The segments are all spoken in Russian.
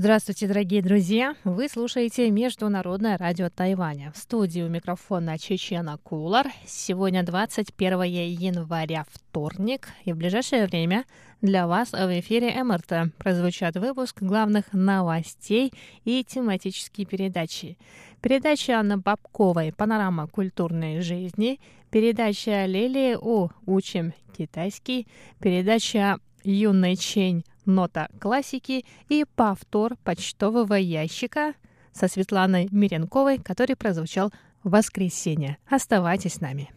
Здравствуйте, дорогие друзья! Вы слушаете Международное радио Тайваня. В студии у микрофона Чечена Кулар. Сегодня 21 января, вторник. И в ближайшее время для вас в эфире МРТ прозвучат выпуск главных новостей и тематические передачи. Передача Анны Бабковой «Панорама культурной жизни», передача Лилии У «Учим китайский», передача Юной Чень «Нота классики» и повтор почтового ящика со Светланой Миренковой, который прозвучал в воскресенье. Оставайтесь с нами.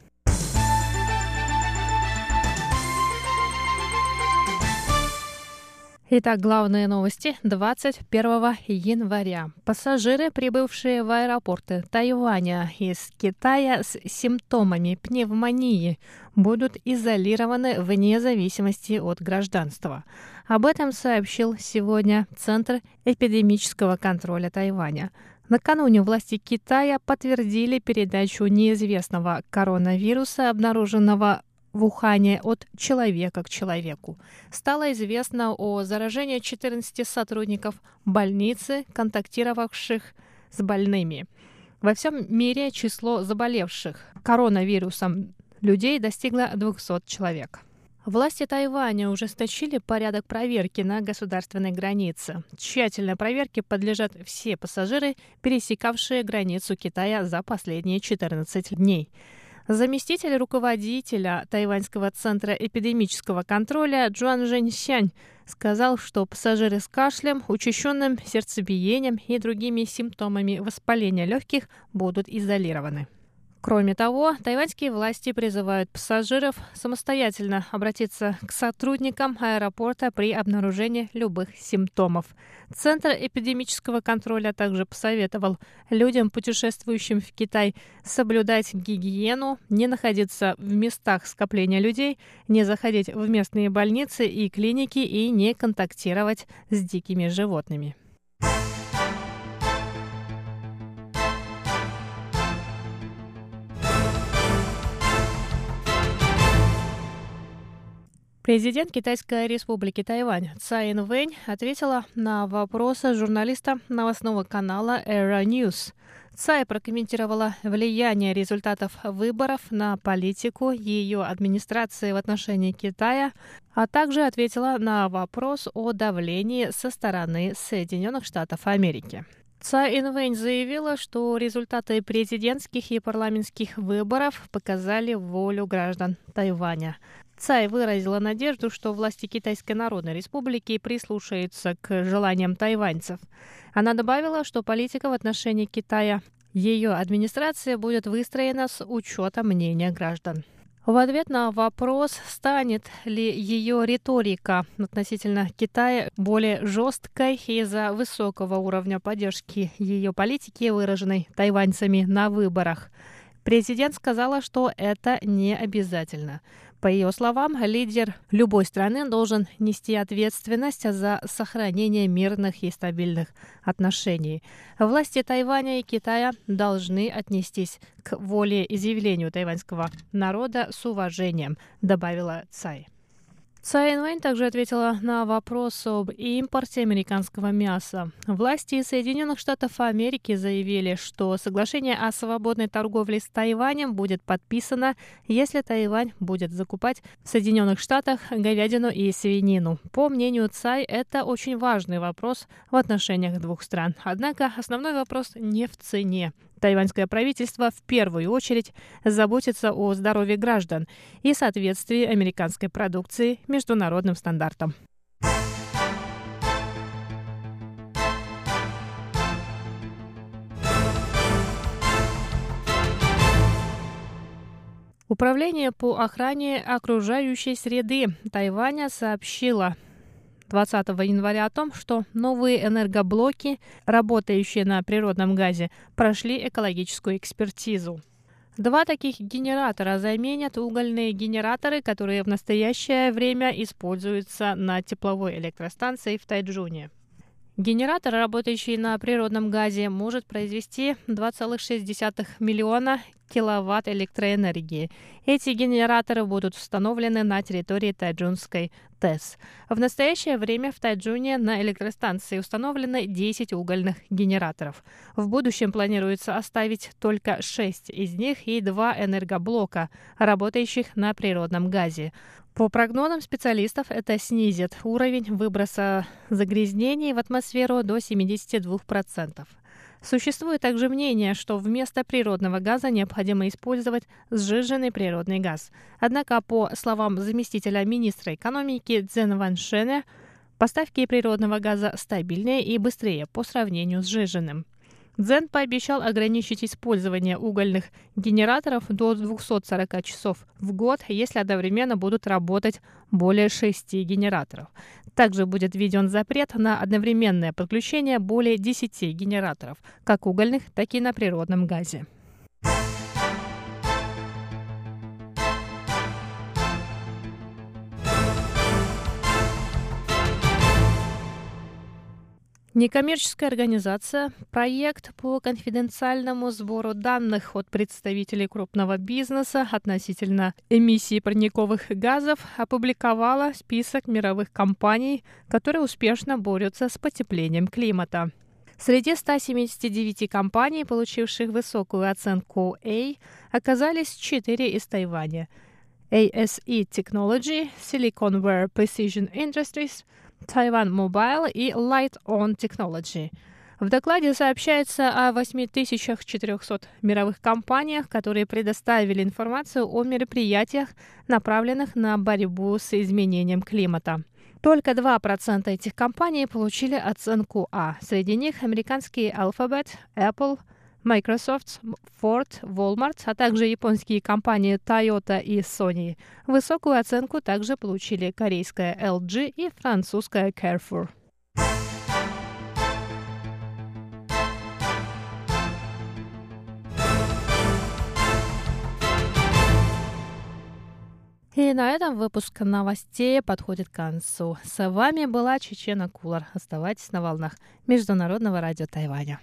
Итак, главные новости 21 января. Пассажиры, прибывшие в аэропорты Тайваня из Китая с симптомами пневмонии, будут изолированы вне зависимости от гражданства. Об этом сообщил сегодня Центр эпидемического контроля Тайваня. Накануне власти Китая подтвердили передачу неизвестного коронавируса, обнаруженного в Ухане от человека к человеку. Стало известно о заражении 14 сотрудников больницы, контактировавших с больными. Во всем мире число заболевших коронавирусом людей достигло 200 человек. Власти Тайваня ужесточили порядок проверки на государственной границе. Тщательной проверке подлежат все пассажиры, пересекавшие границу Китая за последние 14 дней. Заместитель руководителя Тайваньского центра эпидемического контроля Джуан Жэньсянь сказал, что пассажиры с кашлем, учащенным сердцебиением и другими симптомами воспаления легких будут изолированы. Кроме того, тайваньские власти призывают пассажиров самостоятельно обратиться к сотрудникам аэропорта при обнаружении любых симптомов. Центр эпидемического контроля также посоветовал людям, путешествующим в Китай, соблюдать гигиену, не находиться в местах скопления людей, не заходить в местные больницы и клиники и не контактировать с дикими животными. Президент Китайской республики Тайвань Цай Инвэнь ответила на вопросы журналиста новостного канала Era News. Цай прокомментировала влияние результатов выборов на политику ее администрации в отношении Китая, а также ответила на вопрос о давлении со стороны Соединенных Штатов Америки. Цай Инвэнь заявила, что результаты президентских и парламентских выборов показали волю граждан Тайваня. Цай выразила надежду, что власти Китайской Народной Республики прислушаются к желаниям тайваньцев. Она добавила, что политика в отношении Китая ее администрация будет выстроена с учетом мнения граждан. В ответ на вопрос, станет ли ее риторика относительно Китая более жесткой из-за высокого уровня поддержки ее политики, выраженной тайваньцами на выборах, президент сказала, что это не обязательно. По ее словам, лидер любой страны должен нести ответственность за сохранение мирных и стабильных отношений. Власти Тайваня и Китая должны отнестись к воле и заявлению тайваньского народа с уважением, добавила Цай. Цай Инвэнь также ответила на вопрос об импорте американского мяса. Власти Соединенных Штатов Америки заявили, что соглашение о свободной торговле с Тайванем будет подписано, если Тайвань будет закупать в Соединенных Штатах говядину и свинину. По мнению Цай, это очень важный вопрос в отношениях двух стран. Однако основной вопрос не в цене. Тайваньское правительство в первую очередь заботится о здоровье граждан и соответствии американской продукции международным стандартам. Управление по охране окружающей среды Тайваня сообщило 20 января о том, что новые энергоблоки, работающие на природном газе, прошли экологическую экспертизу. Два таких генератора заменят угольные генераторы, которые в настоящее время используются на тепловой электростанции в Тайджуне. Генератор, работающий на природном газе, может произвести 2,6 миллиона киловатт электроэнергии. Эти генераторы будут установлены на территории Тайджунской ТЭС. В настоящее время в Тайджуне на электростанции установлены 10 угольных генераторов. В будущем планируется оставить только 6 из них и два энергоблока, работающих на природном газе. По прогнозам специалистов, это снизит уровень выброса загрязнений в атмосферу до 72%. Существует также мнение, что вместо природного газа необходимо использовать сжиженный природный газ. Однако, по словам заместителя министра экономики Цзэн Ван Шене, поставки природного газа стабильнее и быстрее по сравнению с сжиженным. Дзен пообещал ограничить использование угольных генераторов до 240 часов в год, если одновременно будут работать более 6 генераторов. Также будет введен запрет на одновременное подключение более 10 генераторов, как угольных, так и на природном газе. Некоммерческая организация «Проект по конфиденциальному сбору данных от представителей крупного бизнеса относительно эмиссии парниковых газов» опубликовала список мировых компаний, которые успешно борются с потеплением климата. Среди 179 компаний, получивших высокую оценку A, оказались 4 из Тайваня. ASE Technology, Siliconware Precision Industries – Taiwan Mobile и Light On Technology. В докладе сообщается о 8400 мировых компаниях, которые предоставили информацию о мероприятиях, направленных на борьбу с изменением климата. Только 2% этих компаний получили оценку А. Среди них американские Alphabet, Apple, Microsoft, Ford, Walmart, а также японские компании Toyota и Sony. Высокую оценку также получили корейская LG и французская Carrefour. И на этом выпуск новостей подходит к концу. С вами была Чечена Кулар. Оставайтесь на волнах Международного радио Тайваня.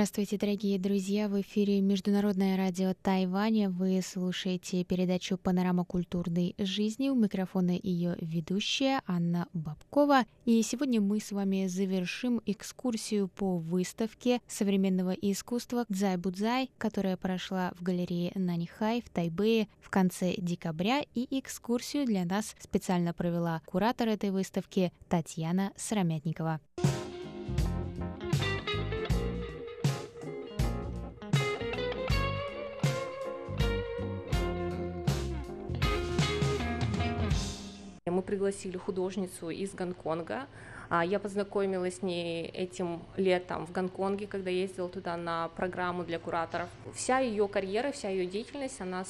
Здравствуйте, дорогие друзья! В эфире Международное радио Тайваня. Вы слушаете передачу «Панорама культурной жизни». У микрофона ее ведущая Анна Бабкова. И сегодня мы с вами завершим экскурсию по выставке современного искусства «Дзай Будзай», которая прошла в галерее Нанихай в Тайбэе в конце декабря. И экскурсию для нас специально провела куратор этой выставки Татьяна Срамятникова. Мы пригласили художницу из Гонконга. А, я познакомилась с ней этим летом в Гонконге, когда ездила туда на программу для кураторов. Вся ее карьера, вся ее деятельность, она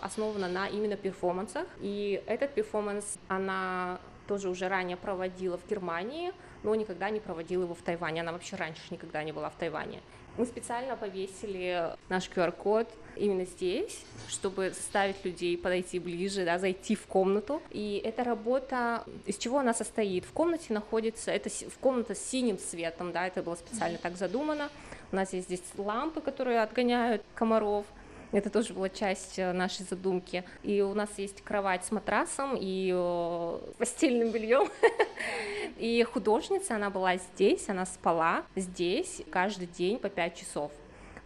основана на именно перформансах. И этот перформанс она тоже уже ранее проводила в Германии, но никогда не проводила его в Тайване. Она вообще раньше никогда не была в Тайване. Мы специально повесили наш QR-код именно здесь, чтобы заставить людей подойти ближе, да, зайти в комнату. И эта работа, из чего она состоит? В комнате находится, это в комната с синим цветом, да, это было специально так задумано. У нас есть здесь лампы, которые отгоняют комаров, это тоже была часть э, нашей задумки. И у нас есть кровать с матрасом и э, постельным бельем. И художница, она была здесь, она спала здесь каждый день по 5 часов.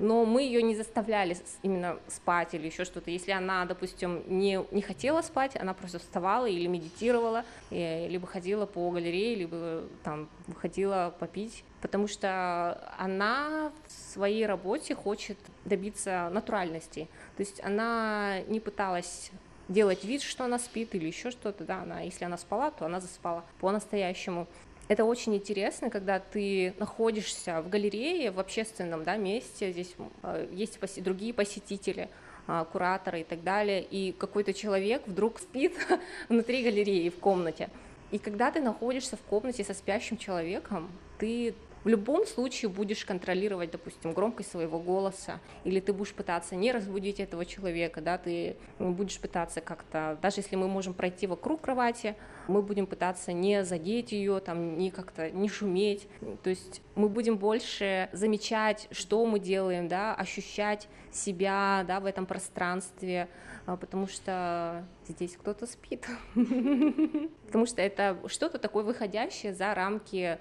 Но мы ее не заставляли именно спать или еще что-то. Если она, допустим, не, не хотела спать, она просто вставала или медитировала, и, либо ходила по галерее, либо там выходила попить, потому что она в своей работе хочет добиться натуральности. То есть она не пыталась делать вид, что она спит или еще что-то, да, она, если она спала, то она заспала по-настоящему. Это очень интересно, когда ты находишься в галерее, в общественном да, месте, здесь э, есть поси- другие посетители, э, кураторы и так далее, и какой-то человек вдруг спит внутри галереи в комнате. И когда ты находишься в комнате со спящим человеком, ты в любом случае будешь контролировать, допустим, громкость своего голоса, или ты будешь пытаться не разбудить этого человека, да, ты будешь пытаться как-то, даже если мы можем пройти вокруг кровати, мы будем пытаться не задеть ее, там, не как-то не шуметь, то есть мы будем больше замечать, что мы делаем, да, ощущать себя, да, в этом пространстве, а, потому что здесь кто-то спит, потому что это что-то такое выходящее за рамки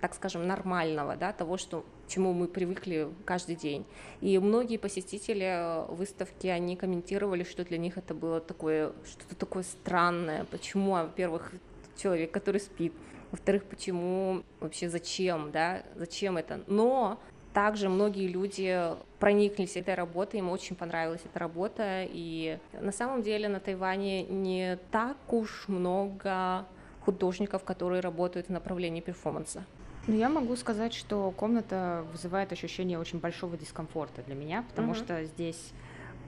так скажем, нормального, да, того, что, чему мы привыкли каждый день. И многие посетители э, выставки, они комментировали, что для них это было такое, что-то такое странное. Почему, во-первых, человек, который спит, во-вторых, почему, вообще зачем, да, зачем это. Но также многие люди прониклись этой работой, им очень понравилась эта работа, и на самом деле на Тайване не так уж много художников, которые работают в направлении перформанса. Ну, я могу сказать, что комната вызывает ощущение очень большого дискомфорта для меня, потому uh-huh. что здесь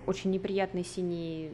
очень неприятный синий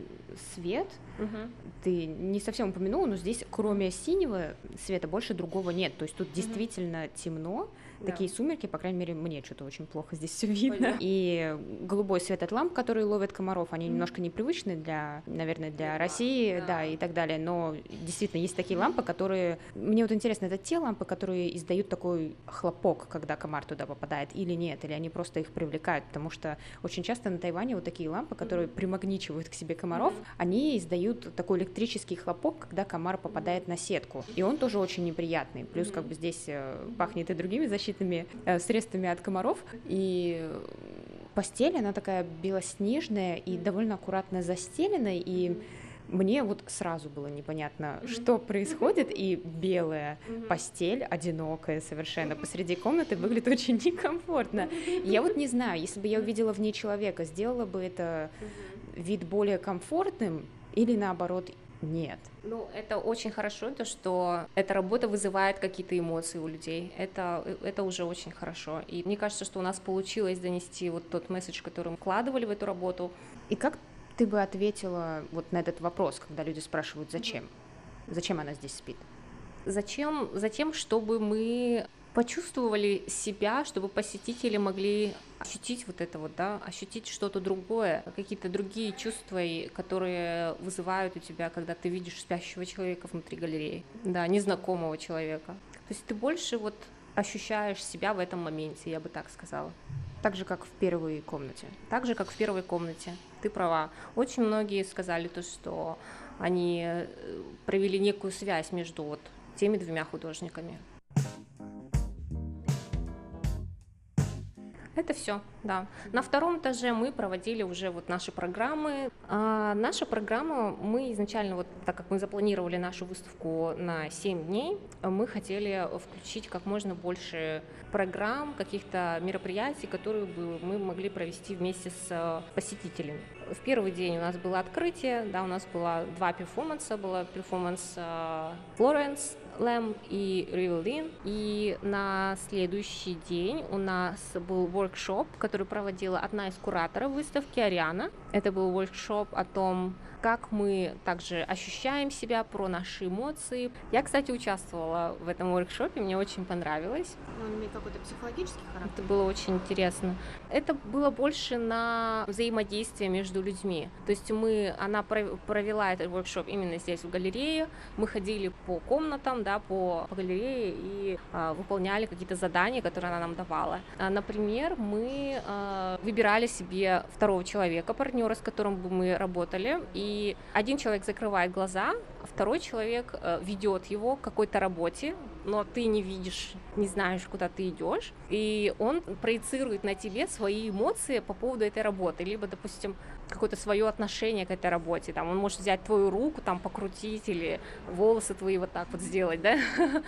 свет. Uh-huh. Ты не совсем упомянула, но здесь кроме синего света больше другого нет. То есть тут uh-huh. действительно темно да. такие сумерки, по крайней мере, мне что-то очень плохо здесь все видно. Ой, И голубой свет от ламп, которые ловят комаров, они mm. немножко непривычны для, наверное, для России, да. да, и так далее. Но действительно есть такие лампы, которые... Мне вот интересно, это те лампы, которые издают такой хлопок, когда комар туда попадает, или нет, или они просто их привлекают, потому что очень часто на Тайване вот такие лампы, которые mm. примагничивают к себе комаров, mm. они издают такой электрический хлопок, когда комар попадает на сетку. И он тоже очень неприятный. Плюс как бы здесь э, пахнет и другими защитными защитными э, средствами от комаров. И постель, она такая белоснежная и довольно аккуратно застеленная, и мне вот сразу было непонятно, mm-hmm. что происходит, и белая mm-hmm. постель, одинокая совершенно посреди комнаты, выглядит очень некомфортно. Я вот не знаю, если бы я увидела в ней человека, сделала бы это вид более комфортным или наоборот нет. Ну, это очень хорошо, то, что эта работа вызывает какие-то эмоции у людей. Это, это уже очень хорошо. И мне кажется, что у нас получилось донести вот тот месседж, который мы вкладывали в эту работу. И как ты бы ответила вот на этот вопрос, когда люди спрашивают, зачем? Зачем она здесь спит? Зачем? Затем, чтобы мы почувствовали себя, чтобы посетители могли ощутить вот это вот, да, ощутить что-то другое, какие-то другие чувства, которые вызывают у тебя, когда ты видишь спящего человека внутри галереи, да, незнакомого человека. То есть ты больше вот ощущаешь себя в этом моменте, я бы так сказала. Так же, как в первой комнате. Так же, как в первой комнате. Ты права. Очень многие сказали то, что они э, провели некую связь между вот теми двумя художниками. Это все, да. На втором этаже мы проводили уже вот наши программы. А наша программа, мы изначально, вот так как мы запланировали нашу выставку на 7 дней, мы хотели включить как можно больше программ, каких-то мероприятий, которые бы мы могли провести вместе с посетителями. В первый день у нас было открытие, да, у нас было два перформанса, было перформанс Флоренс, Лэм и Ривелин. И на следующий день у нас был воркшоп, который проводила одна из кураторов выставки Ариана. Это был воркшоп о том, как мы также ощущаем себя, про наши эмоции. Я, кстати, участвовала в этом воркшопе, мне очень понравилось. Он имеет какой-то психологический характер? Это было очень интересно. Это было больше на взаимодействие между людьми. То есть мы, она провела этот воркшоп именно здесь, в галерее. Мы ходили по комнатам, да, по, по галерее и а, выполняли какие-то задания, которые она нам давала. А, например, мы а, выбирали себе второго человека, партнера, с которым бы мы работали, и один человек закрывает глаза, а второй человек э, ведет его к какой-то работе, но ты не видишь, не знаешь, куда ты идешь, и он проецирует на тебе свои эмоции по поводу этой работы, либо, допустим, какое-то свое отношение к этой работе, там он может взять твою руку, там покрутить или волосы твои вот так вот сделать, да,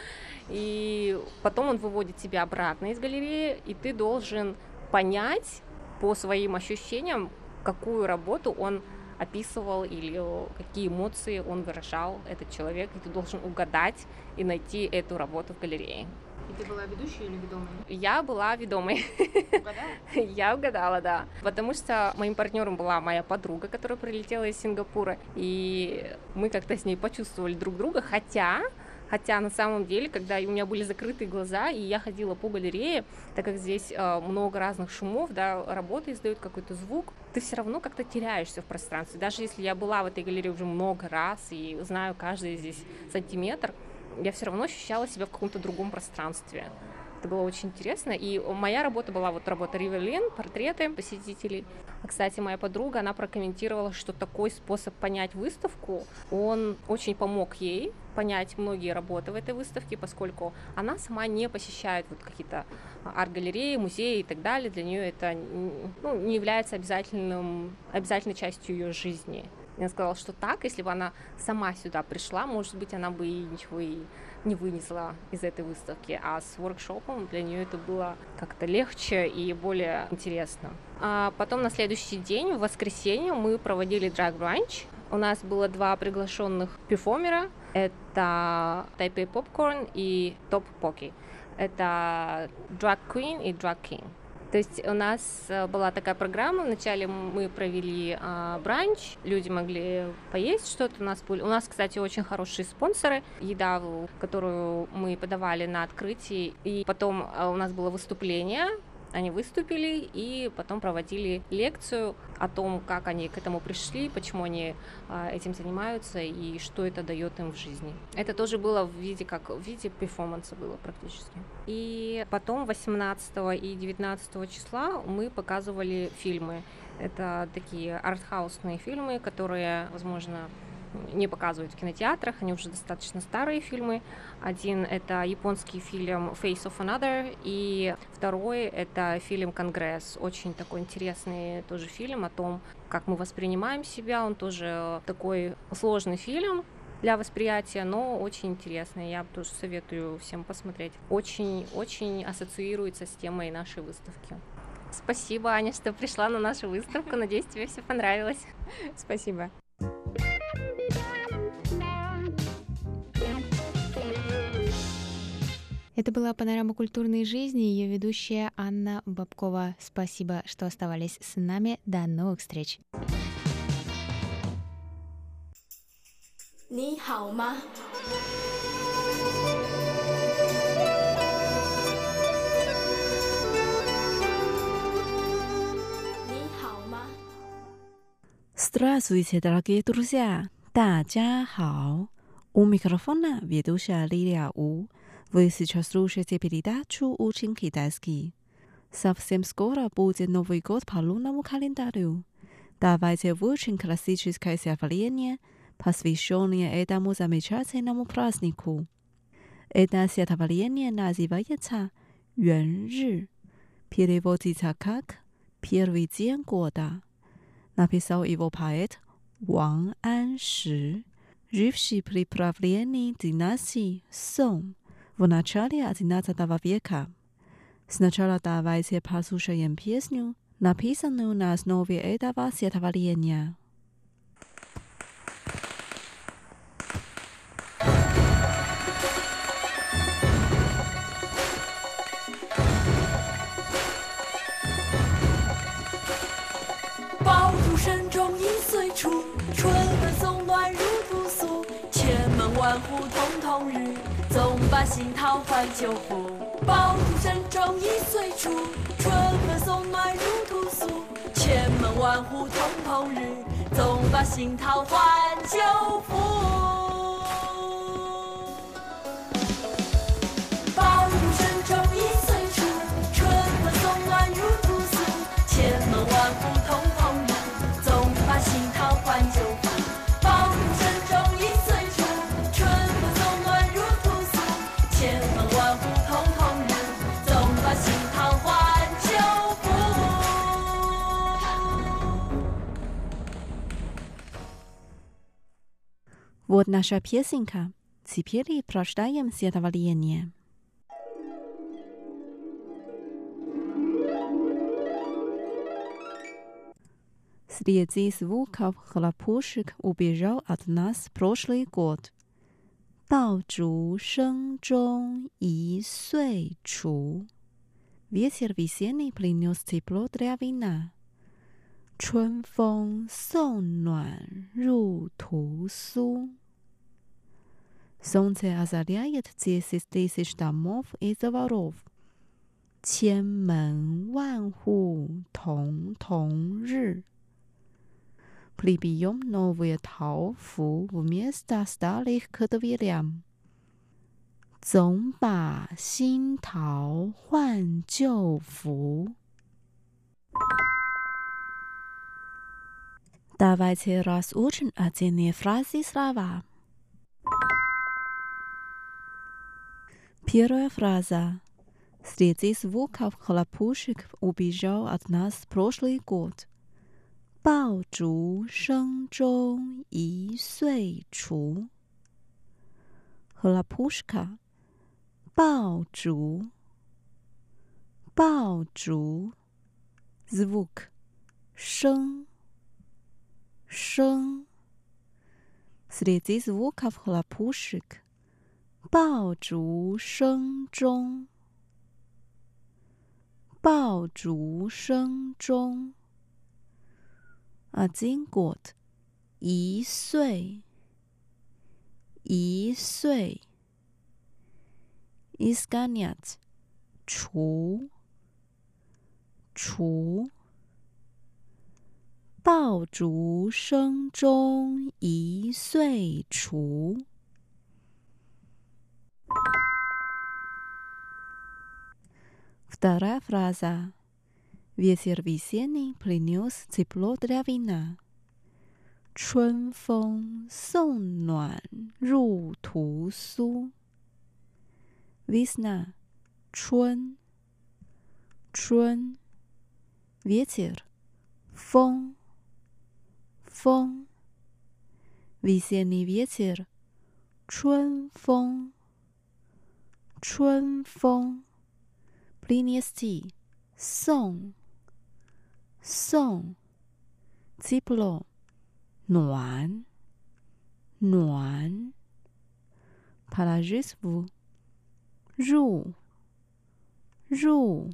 и потом он выводит тебя обратно из галереи, и ты должен понять по своим ощущениям, какую работу он описывал или какие эмоции он выражал, этот человек, и ты должен угадать и найти эту работу в галерее. И ты была ведущей или ведомой? Я была ведомой. Угадала? Я угадала, да. Потому что моим партнером была моя подруга, которая прилетела из Сингапура, и мы как-то с ней почувствовали друг друга, хотя Хотя на самом деле, когда у меня были закрытые глаза, и я ходила по галерее, так как здесь э, много разных шумов, да, работы издают какой-то звук, ты все равно как-то теряешься в пространстве. Даже если я была в этой галерее уже много раз и знаю каждый здесь сантиметр, я все равно ощущала себя в каком-то другом пространстве. Это было очень интересно. И моя работа была вот работа Риверлин, портреты посетителей. А, кстати, моя подруга, она прокомментировала, что такой способ понять выставку, он очень помог ей понять многие работы в этой выставке, поскольку она сама не посещает вот какие-то арт-галереи, музеи и так далее. Для нее это ну, не является обязательным, обязательной частью ее жизни. Я сказала, что так, если бы она сама сюда пришла, может быть, она бы и ничего и не вынесла из этой выставки, а с воркшопом для нее это было как-то легче и более интересно. А потом на следующий день, в воскресенье, мы проводили brunch. У нас было два приглашенных перформера. Это Taipei Popcorn и Top Pocky. Это Drag Queen и Drag King. То есть у нас э, была такая программа, вначале мы провели а, бранч, люди могли поесть что-то, у нас у нас, кстати, очень хорошие спонсоры, еда, которую мы подавали на открытии, и потом а, у нас было выступление, они выступили и потом проводили лекцию о том, как они к этому пришли, почему они а, этим занимаются и что это дает им в жизни. Это тоже было в виде как в виде перформанса было практически. И потом 18 и 19 числа мы показывали фильмы. Это такие артхаусные фильмы, которые, возможно, не показывают в кинотеатрах, они уже достаточно старые фильмы. Один — это японский фильм Face of Another, и второй — это фильм «Конгресс». Очень такой интересный тоже фильм о том, как мы воспринимаем себя. Он тоже такой сложный фильм, для восприятия, но очень интересный. Я тоже советую всем посмотреть. Очень-очень ассоциируется с темой нашей выставки. Спасибо, Аня, что пришла на нашу выставку. Надеюсь, тебе все понравилось. Спасибо. Это была «Панорама культурной жизни», ее ведущая Анна Бабкова. Спасибо, что оставались с нами. До новых встреч! 你好吗？ ？Здравствуйте, дорогие друзья! 大家好！У микрофона ведущая Лилия У. Вы сейчас слушаете передачу «Учим китайский». Совсем скоро будет Новый год по лунному календарю. Давайте выучим классическое стихотворение, посвященное этому замечательному празднику. Это стихотворение называется «Юэн Ры», переводится как «Первый день года». Написал его поэт Ван Анши, живший при правлении династии Сон в начале XI века. Сначала давайте послушаем песню, написанную на основе этого стихотворения. 总把新桃换旧符，爆竹声中一岁除，春风送暖入屠苏，千门万户瞳瞳日，总把新桃换旧符。Вот наша песенка. Теперь прочитаем стихотворение. Среди звуков хлопушек убежал от нас прошлый год. 爆竹声中一岁除。Ветер весенний принес тепло для вина. 春风送暖入屠苏。Солнце озаряет десять тысяч домов и дворов. 千门万户曈曈日。Прибьем новые тауфу вместо старых к дверям. 总把新桃换旧符。 Давайте разучим отдельные фразы слова. Первая фраза. Среди звуков хлопушек убежал от нас прошлый год. 爆竹声中一岁除。Хлопушка 爆竹，爆竹，звук，声， 声。Среди звуков хлопушек，爆竹声中，爆竹声中。Один год，一岁，一岁。изгонять 除除 爆竹声中一岁除。Вторая фраза. Ветер весенний принес тепло для вина. 春风送暖入屠苏。Весна, 春，春，ветер，风， 风，весенний ветер，春风，春风，принести，送，送，тепло，暖，暖，положить в 入入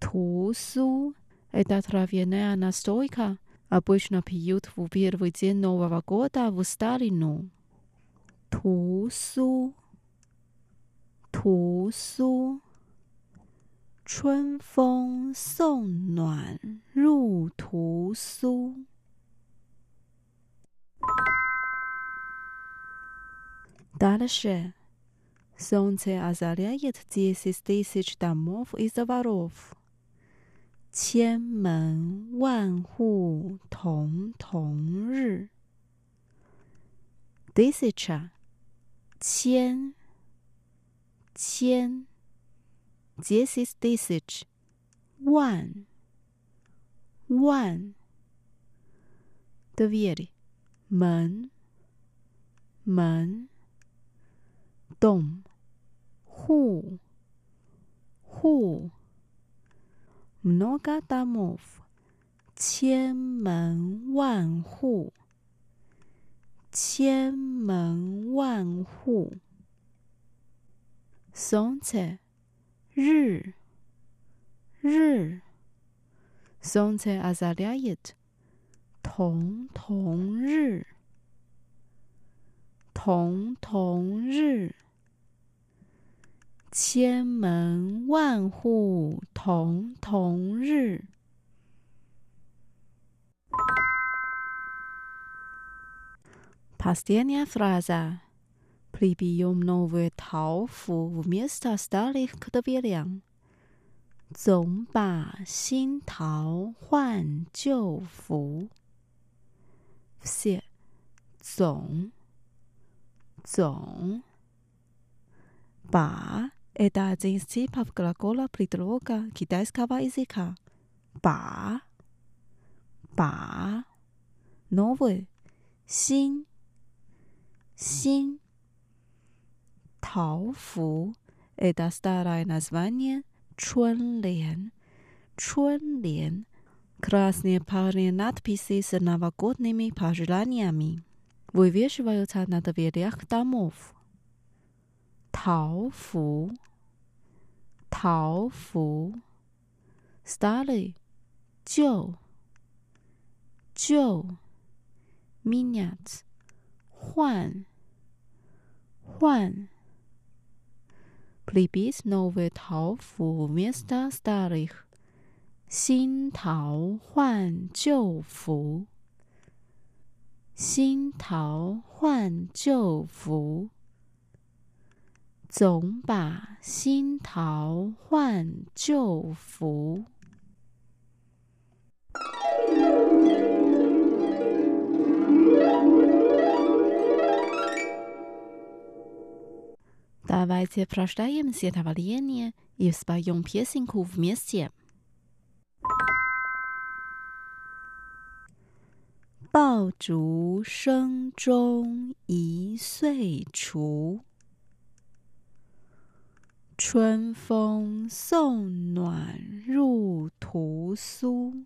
屠苏 ，эта травяная настойка обычно пьют в первый день Нового года в старину. 屠苏，屠苏，春风送暖入屠苏。Дальше. Солнце озаряет десять тысяч домов и дворов. 千门万户曈曈日。Тысяча, 千，千，десять тысяч, 万，万。Дверь, 门，门。дом, ху, ху. mnoga damov，千门万户，千门万户。sonce，日，日。sonce azaliyet，同同日，同同日。同同日千门万户曈曈日。Последняя фраза. Прибьем новую тауфу вместо старых к дверям. 总把新桃换旧符。Все. 总总把 Это один из типов глагола предлога китайского языка. Ба. Ба. Новый. Син. Син. Таофу. Это старое название Чунлен. Чунлен. Красные парные надписи с новогодними пожеланиями вывешиваются на дверях домов. 桃符，桃符，старый 旧旧，менять 换换，прибить новые 桃符 вместо старых，新桃换旧符，新桃换旧符， 总把新桃换旧符。大家在放假前的这段时间，也把用撇心苦面写。爆竹声中一岁除。春风送暖入屠苏。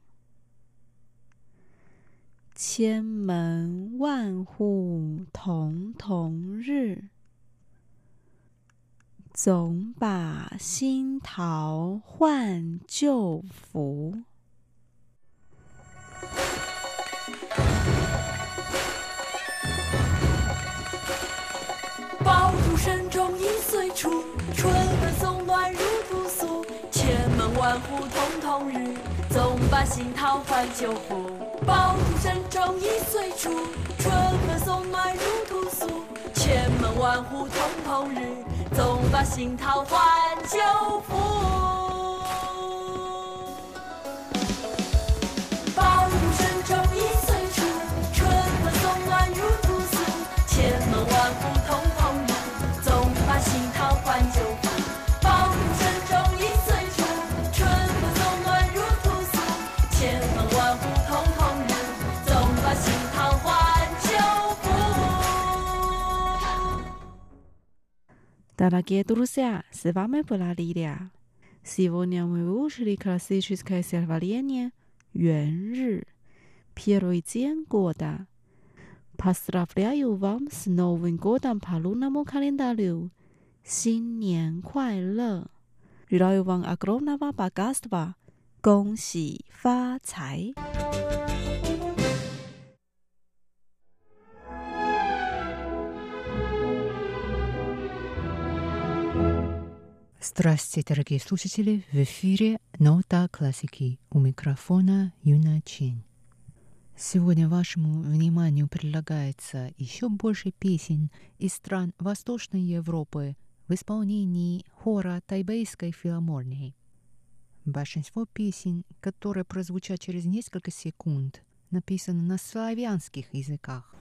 千门万户曈曈日。总把新桃换旧符。爆竹声中一岁除，万户曈曈日，总把新桃换旧符。爆竹声中一岁除，春风送暖入屠苏。千门万户曈曈日。总把新桃换旧符，Дорогие друзья, с вами была Лилия. Сегодня мы выучили классическое стихотворение «Юэн Ры» первый день года. Поздравляю вам с Новым годом по лунному календарю. 新年快乐！Желаю вам огромного богатства. 恭喜发财！ Здравствуйте, дорогие слушатели! В эфире Нота классики. У микрофона Юна Чен. Сегодня вашему вниманию предлагается еще больше песен из стран Восточной Европы в исполнении хора Тайбейской филармонии. Большинство песен, которые прозвучат через несколько секунд, написаны на славянских языках.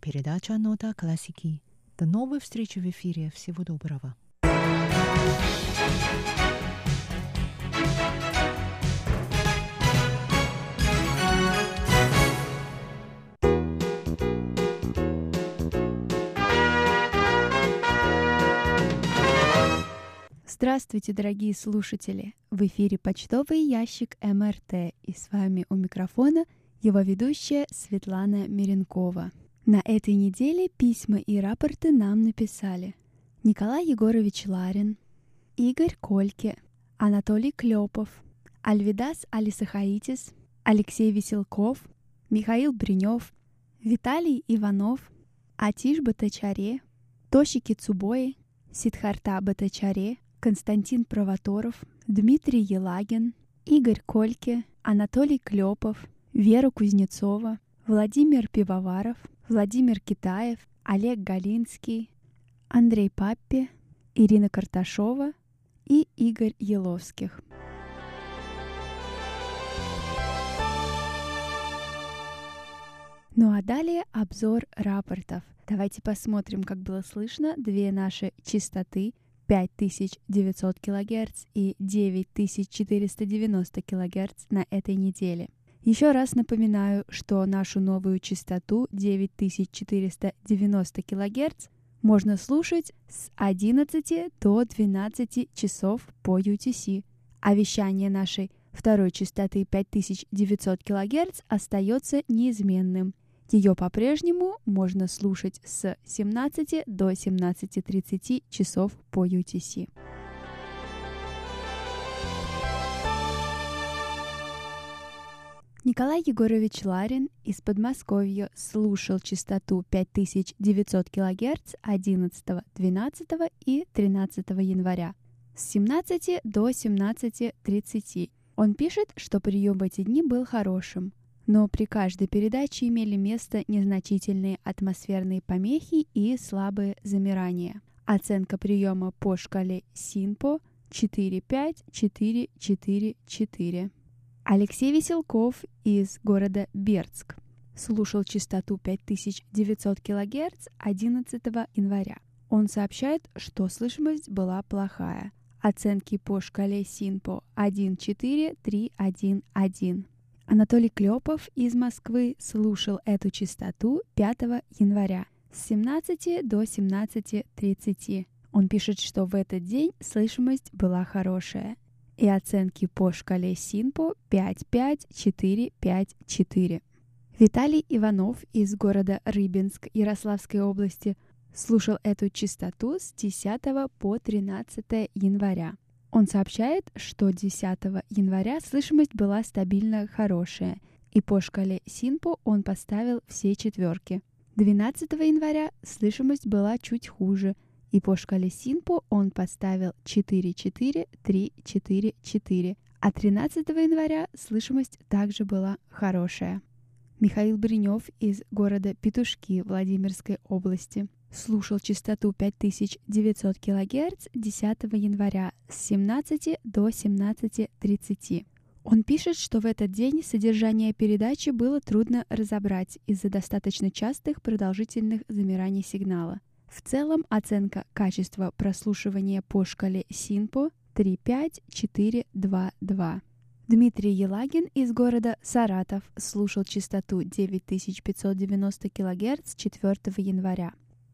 Передача «Нота классики». До новой встречи в эфире. Всего доброго. Здравствуйте, дорогие слушатели! В эфире почтовый ящик МРТ и с вами у микрофона его ведущая Светлана Миренкова. На этой неделе письма и рапорты нам написали Николай Егорович Ларин, Игорь Кольке, Анатолий Клепов, Альвидас Алисахаитис, Алексей Веселков, Михаил Бринев, Виталий Иванов, Атиш Батачаре, Тоши Кицубои, Сидхарта Батачаре, Константин Провоторов, Дмитрий Елагин, Игорь Кольке, Анатолий Клепов, Вера Кузнецова, Владимир Пивоваров, Владимир Китаев, Олег Галинский, Андрей Паппи, Ирина Карташова и Игорь Еловских. Ну а далее обзор рапортов. Давайте посмотрим, как было слышно две наши частоты 5900 кГц и 9490 кГц на этой неделе. Еще раз напоминаю, что нашу новую частоту 9490 кГц можно слушать с 11 до 12 часов по UTC, а вещание нашей второй частоты 5900 кГц остается неизменным ее по-прежнему можно слушать с 17 до 17.30 часов по UTC. Николай Егорович Ларин из Подмосковья слушал частоту 5900 кГц 11, 12 и 13 января с 17 до 17.30. Он пишет, что прием в эти дни был хорошим но при каждой передаче имели место незначительные атмосферные помехи и слабые замирания. Оценка приема по шкале СИНПО 4-5-4-4-4. Алексей Веселков из города Бердск слушал частоту 5900 кГц 11 января. Он сообщает, что слышимость была плохая. Оценки по шкале СИНПО 1-4-3-1-1. Анатолий Клепов из Москвы слушал эту частоту 5 января с 17 до 17.30. Он пишет, что в этот день слышимость была хорошая. И оценки по шкале СИНПО 5-5-4-5-4. Виталий Иванов из города Рыбинск Ярославской области слушал эту частоту с 10 по 13 января. Он сообщает, что 10 января слышимость была стабильно хорошая, и по шкале Синпо он поставил все четверки. 12 января слышимость была чуть хуже, и по шкале Синпо он поставил 4-4-3-4-4, а 13 января слышимость также была хорошая. Михаил Бринев из города Петушки Владимирской области – слушал частоту 5900 кГц 10 января с 17 до 17.30. Он пишет, что в этот день содержание передачи было трудно разобрать из-за достаточно частых продолжительных замираний сигнала. В целом оценка качества прослушивания по шкале СИНПО 35422. Дмитрий Елагин из города Саратов слушал частоту 9590 кГц 4 января.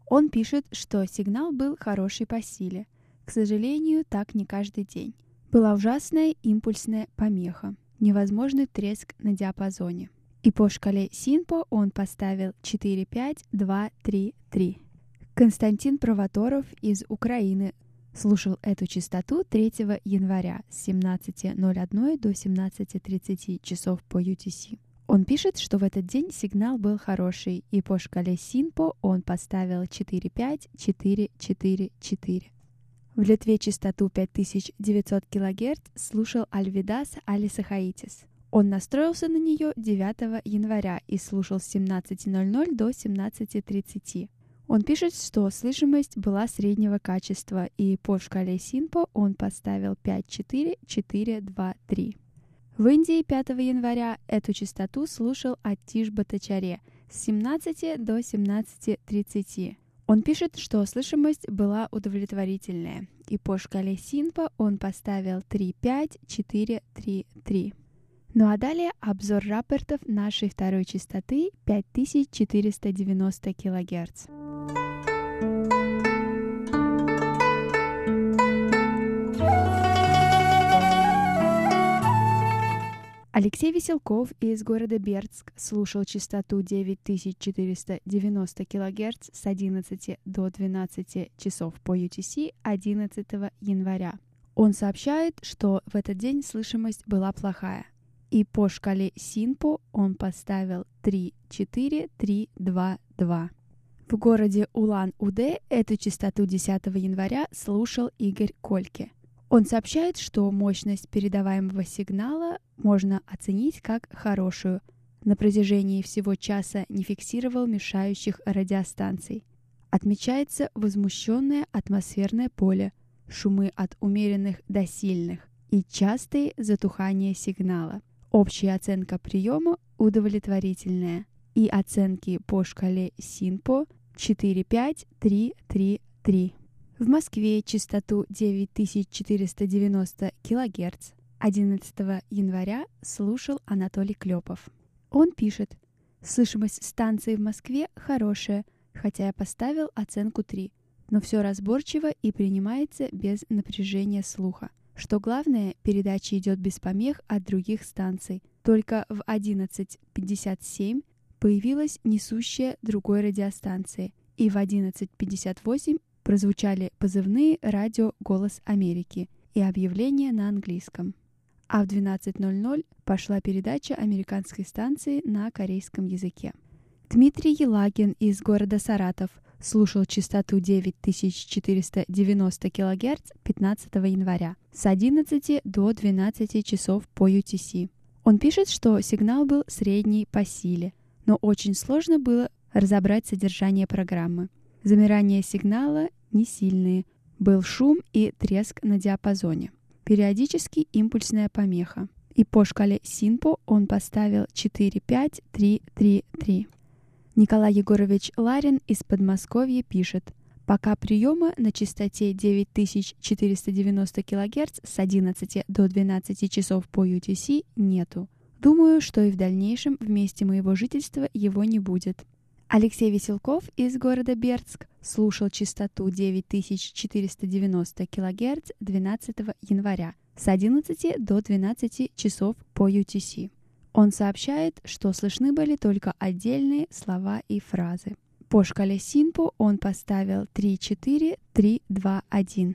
Он пишет, что сигнал был хороший по силе. К сожалению, так не каждый день. Была ужасная импульсная помеха, невозможный треск на диапазоне. И по шкале Синпо он поставил 4-5-2-3-3. Константин Провоторов из Украины слушал эту частоту 3 января с 17.01 до 17.30 часов по UTC. Он пишет, что в этот день сигнал был хороший, и по шкале Синпо он поставил 4-5-4-4-4. В Литве частоту 5900 кГц слушал Альвидас Алисахаитис. Он настроился на нее 9 января и слушал с 17.00 до 17.30. Он пишет, что слышимость была среднего качества, и по шкале Синпо он поставил 5-4-4-2-3. В Индии 5 января эту частоту слушал Атиш Батачаре с 17 до 17.30. Он пишет, что слышимость была удовлетворительная, и по шкале Синпа он поставил 3.5, 4, 3, 3. Ну а далее обзор рапортов нашей второй частоты 5490 кГц. Алексей Веселков из города Бердск слушал частоту 9490 кГц с 11 до 12 часов по UTC 11 января. Он сообщает, что в этот день слышимость была плохая. И по шкале Синпо он поставил 3, 4, 3, 2, 2. В городе Улан-Удэ эту частоту 10 января слушал Игорь Кольке. Он сообщает, что мощность передаваемого сигнала можно оценить как хорошую. На протяжении всего часа не фиксировал мешающих радиостанций. Отмечается возмущенное атмосферное поле, шумы от умеренных до сильных и частые затухания сигнала. Общая оценка приема удовлетворительная. И оценки по шкале СИНПО 4-5-3-3-3. В Москве частоту 9490 кГц 11 января слушал Анатолий Клепов. Он пишет, «Слышимость станции в Москве хорошая, хотя я поставил оценку 3, но все разборчиво и принимается без напряжения слуха. Что главное, передача идет без помех от других станций. Только в 11.57 появилась несущая другой радиостанции, и в 11.58 прозвучали позывные радио «Голос Америки» и объявления на английском. А в 12.00 пошла передача американской станции на корейском языке. Дмитрий Елагин из города Саратов слушал частоту 9490 кГц 15 января с 11 до 12 часов по UTC. Он пишет, что сигнал был средний по силе, но очень сложно было разобрать содержание программы. Замирание сигнала не сильные. Был шум и треск на диапазоне. Периодически импульсная помеха. И по шкале Синпо он поставил 4-5-3-3-3. Николай Егорович Ларин из Подмосковья пишет, Пока приема на частоте 9490 кГц с 11 до 12 часов по UTC нету. Думаю, что и в дальнейшем в месте моего жительства его не будет. Алексей Веселков из города Бердск слушал частоту 9490 кГц 12 января с 11 до 12 часов по UTC. Он сообщает, что слышны были только отдельные слова и фразы. По шкале Синпо он поставил 3-4-3-2-1.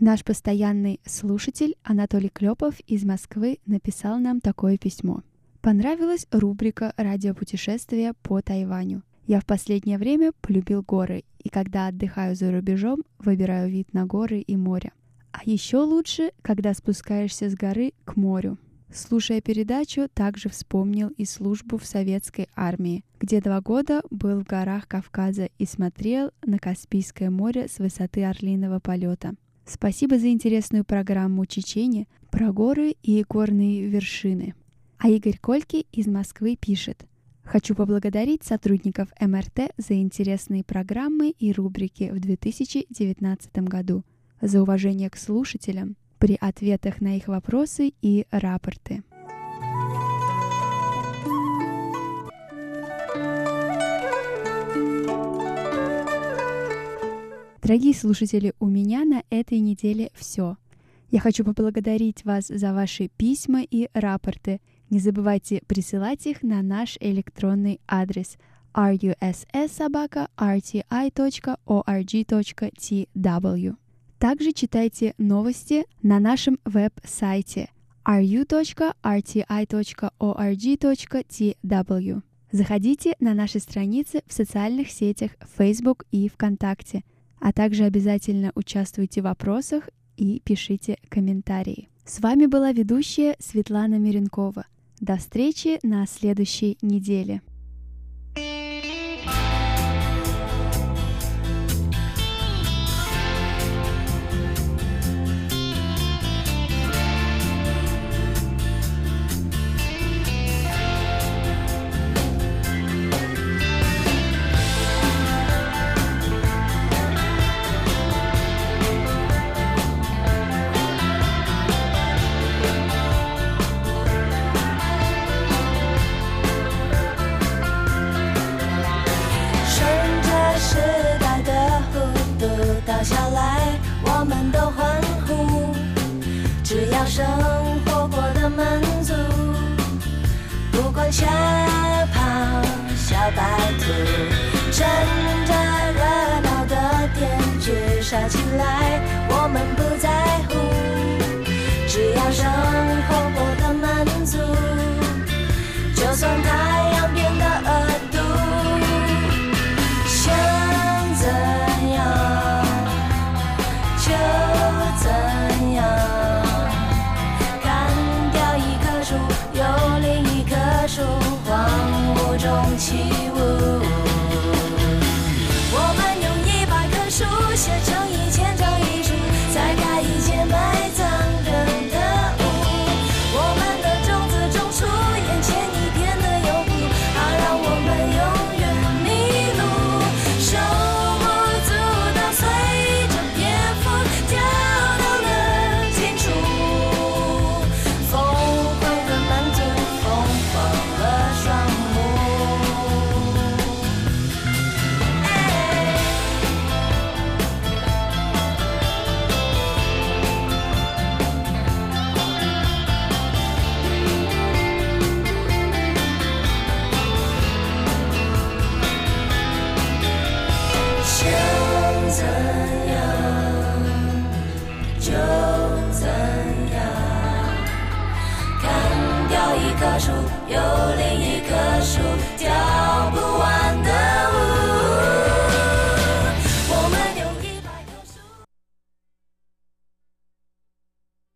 Наш постоянный слушатель Анатолий Клепов из Москвы написал нам такое письмо – Понравилась рубрика «Радиопутешествия по Тайваню». Я в последнее время полюбил горы, и когда отдыхаю за рубежом, выбираю вид на горы и море. А еще лучше, когда спускаешься с горы к морю. Слушая передачу, также вспомнил и службу в советской армии, где два года был в горах Кавказа и смотрел на Каспийское море с высоты орлиного полета. Спасибо за интересную программу Чечени про горы и горные вершины. А Игорь Кольки из Москвы пишет. Хочу поблагодарить сотрудников МРТ за интересные программы и рубрики в 2019 году, за уважение к слушателям при ответах на их вопросы и рапорты. Дорогие слушатели, у меня на этой неделе все. Я хочу поблагодарить вас за ваши письма и рапорты – не забывайте присылать их на наш электронный адрес russsobaka.rti.org.tw. Также читайте новости на нашем веб-сайте ru.rti.org.tw. Заходите на наши страницы в социальных сетях Facebook и ВКонтакте, а также обязательно участвуйте в вопросах и пишите комментарии. С вами была ведущая Светлана Миренкова – до встречи на следующей неделе. 跳下来，我们都欢呼。只要生活过得满足，不管下跑小白兔，趁着热闹的天剧杀起来，我们不在乎。只要生活过得满足，就算太阳变得恶毒，